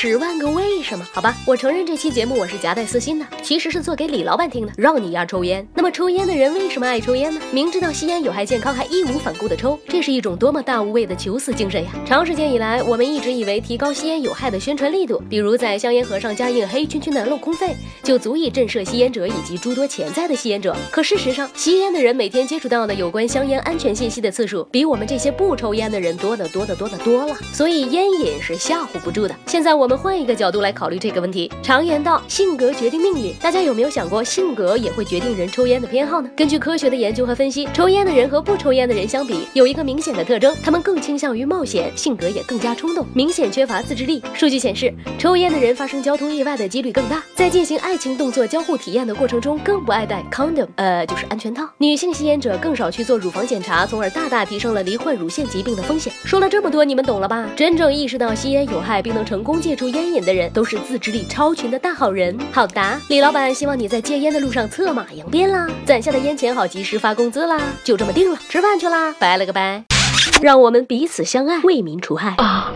十万个为什么？好吧，我承认这期节目我是夹带私心的，其实是做给李老板听的，让你丫抽烟。那么抽烟的人为什么爱抽烟呢？明知道吸烟有害健康，还义无反顾的抽，这是一种多么大无畏的求死精神呀！长时间以来，我们一直以为提高吸烟有害的宣传力度，比如在香烟盒上加印黑黢黢的镂空肺，就足以震慑吸烟者以及诸多潜在的吸烟者。可事实上，吸烟的人每天接触到的有关香烟安全信息的次数，比我们这些不抽烟的人多得多得多得多了。所以烟瘾是吓唬不住的。现在我我们换一个角度来考虑这个问题。常言道，性格决定命运。大家有没有想过，性格也会决定人抽烟的偏好呢？根据科学的研究和分析，抽烟的人和不抽烟的人相比，有一个明显的特征，他们更倾向于冒险，性格也更加冲动，明显缺乏自制力。数据显示，抽烟的人发生交通意外的几率更大，在进行爱情动作交互体验的过程中，更不爱戴 condom，呃，就是安全套。女性吸烟者更少去做乳房检查，从而大大提升了罹患乳腺疾病的风险。说了这么多，你们懂了吧？真正意识到吸烟有害，并能成功戒抽烟瘾的人，都是自制力超群的大好人。好的，李老板希望你在戒烟的路上策马扬鞭啦，攒下的烟钱好及时发工资啦，就这么定了，吃饭去啦，拜了个拜，让我们彼此相爱，为民除害啊。